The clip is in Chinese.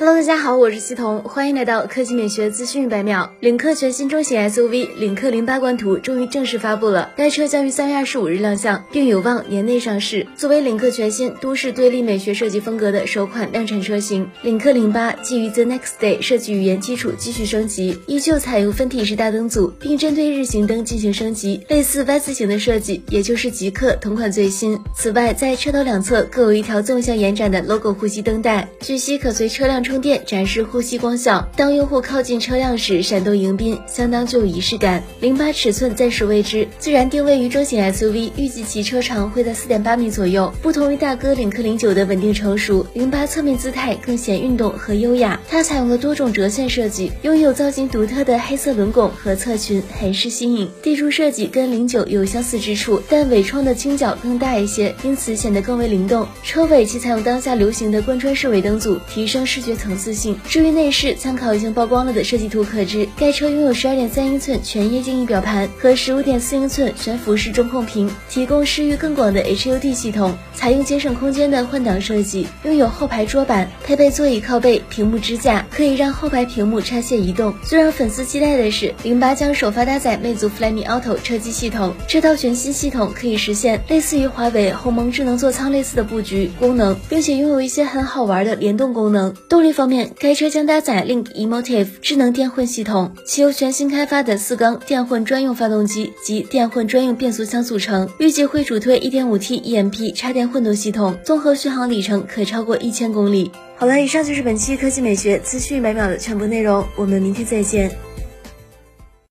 Hello，大家好，我是西彤，欢迎来到科技美学资讯一百秒。领克全新中型 SUV 领克零八官图终于正式发布了，该车将于三月二十五日亮相，并有望年内上市。作为领克全新都市对立美学设计风格的首款量产车型，领克零八基于 The Next Day 设计语言基础继续升级，依旧采用分体式大灯组，并针对日行灯进行升级，类似 Y 字形的设计，也就是极客同款最新。此外，在车头两侧各有一条纵向延展的 logo 呼吸灯带，据悉可随车辆。充电展示呼吸光效，当用户靠近车辆时闪动迎宾，相当具有仪式感。零八尺寸暂时未知，自然定位于中型 SUV，预计其车长会在四点八米左右。不同于大哥领克零九的稳定成熟，零八侧面姿态更显运动和优雅。它采用了多种折线设计，拥有造型独特的黑色轮拱和侧裙，很是新颖。地柱设计跟零九有相似之处，但尾窗的倾角更大一些，因此显得更为灵动。车尾其采用当下流行的贯穿式尾灯组，提升视觉。层次性。至于内饰，参考已经曝光了的设计图可知，该车拥有十二点三英寸全液晶仪表盘和十五点四英寸悬浮式中控屏，提供视域更广的 HUD 系统，采用节省空间的换挡设计，拥有后排桌板，配备座椅靠背、屏幕支架，可以让后排屏幕拆卸移动。最让粉丝期待的是，零八将首发搭载魅族 Flyme Auto 车机系统，这套全新系统可以实现类似于华为鸿蒙智能座舱类似的布局功能，并且拥有一些很好玩的联动功能。动力一。方面，该车将搭载 Link Emotive 智能电混系统，其由全新开发的四缸电混专用发动机及电混专用变速箱组成，预计会主推 1.5T EMP 插电混动系统，综合续航里程可超过一千公里。好了，以上就是本期科技美学资讯百秒的全部内容，我们明天再见。